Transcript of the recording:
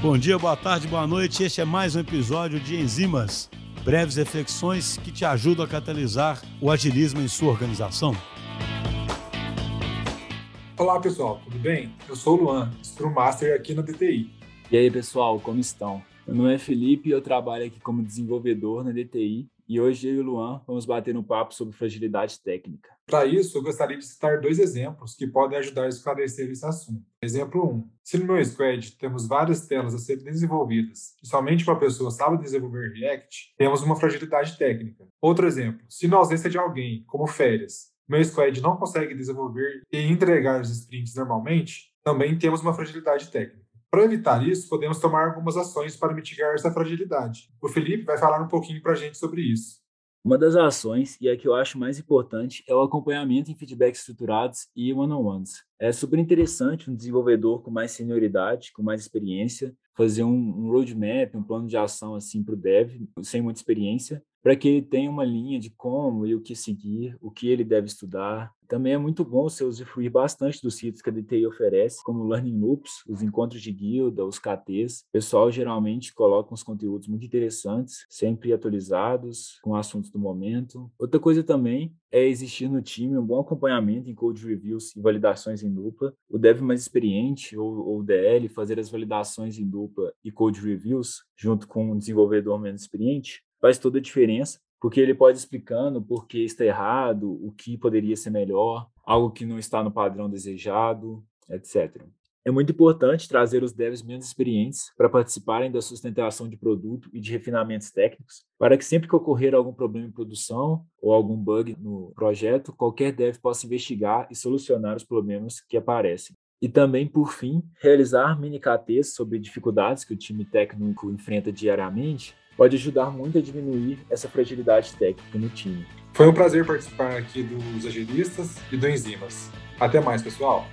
Bom dia, boa tarde, boa noite. Este é mais um episódio de Enzimas, breves reflexões que te ajudam a catalisar o agilismo em sua organização. Olá, pessoal, tudo bem? Eu sou o Luan, Scrum Master aqui na DTI. E aí, pessoal, como estão? Meu nome é Felipe e eu trabalho aqui como desenvolvedor na DTI e hoje eu e o Luan vamos bater um papo sobre fragilidade técnica. Para isso, eu gostaria de citar dois exemplos que podem ajudar a esclarecer esse assunto. Exemplo 1. Um, se no meu squad temos várias telas a serem desenvolvidas e somente uma pessoa sabe desenvolver React, temos uma fragilidade técnica. Outro exemplo. Se na ausência de alguém, como férias, meu squad não consegue desenvolver e entregar os sprints normalmente, também temos uma fragilidade técnica. Para evitar isso, podemos tomar algumas ações para mitigar essa fragilidade. O Felipe vai falar um pouquinho para a gente sobre isso. Uma das ações, e a que eu acho mais importante, é o acompanhamento em feedbacks estruturados e one-on-ones. É super interessante um desenvolvedor com mais senioridade, com mais experiência, fazer um, um roadmap, um plano de ação assim para o dev, sem muita experiência, para que ele tenha uma linha de como e o que seguir, o que ele deve estudar. Também é muito bom você usufruir bastante dos sítios que a DTI oferece, como Learning Loops, os encontros de guilda, os KTs. O pessoal geralmente coloca uns conteúdos muito interessantes, sempre atualizados, com assuntos do momento. Outra coisa também é existir no time um bom acompanhamento em code reviews e validações em dupla. O dev mais experiente, ou, ou DL, fazer as validações em dupla e code reviews junto com um desenvolvedor menos experiente, faz toda a diferença, porque ele pode explicando por que está errado, o que poderia ser melhor, algo que não está no padrão desejado, etc. É muito importante trazer os devs menos experientes para participarem da sustentação de produto e de refinamentos técnicos, para que sempre que ocorrer algum problema em produção ou algum bug no projeto, qualquer dev possa investigar e solucionar os problemas que aparecem. E também, por fim, realizar mini KTs sobre dificuldades que o time técnico enfrenta diariamente pode ajudar muito a diminuir essa fragilidade técnica no time. Foi um prazer participar aqui dos agilistas e do Enzimas. Até mais, pessoal!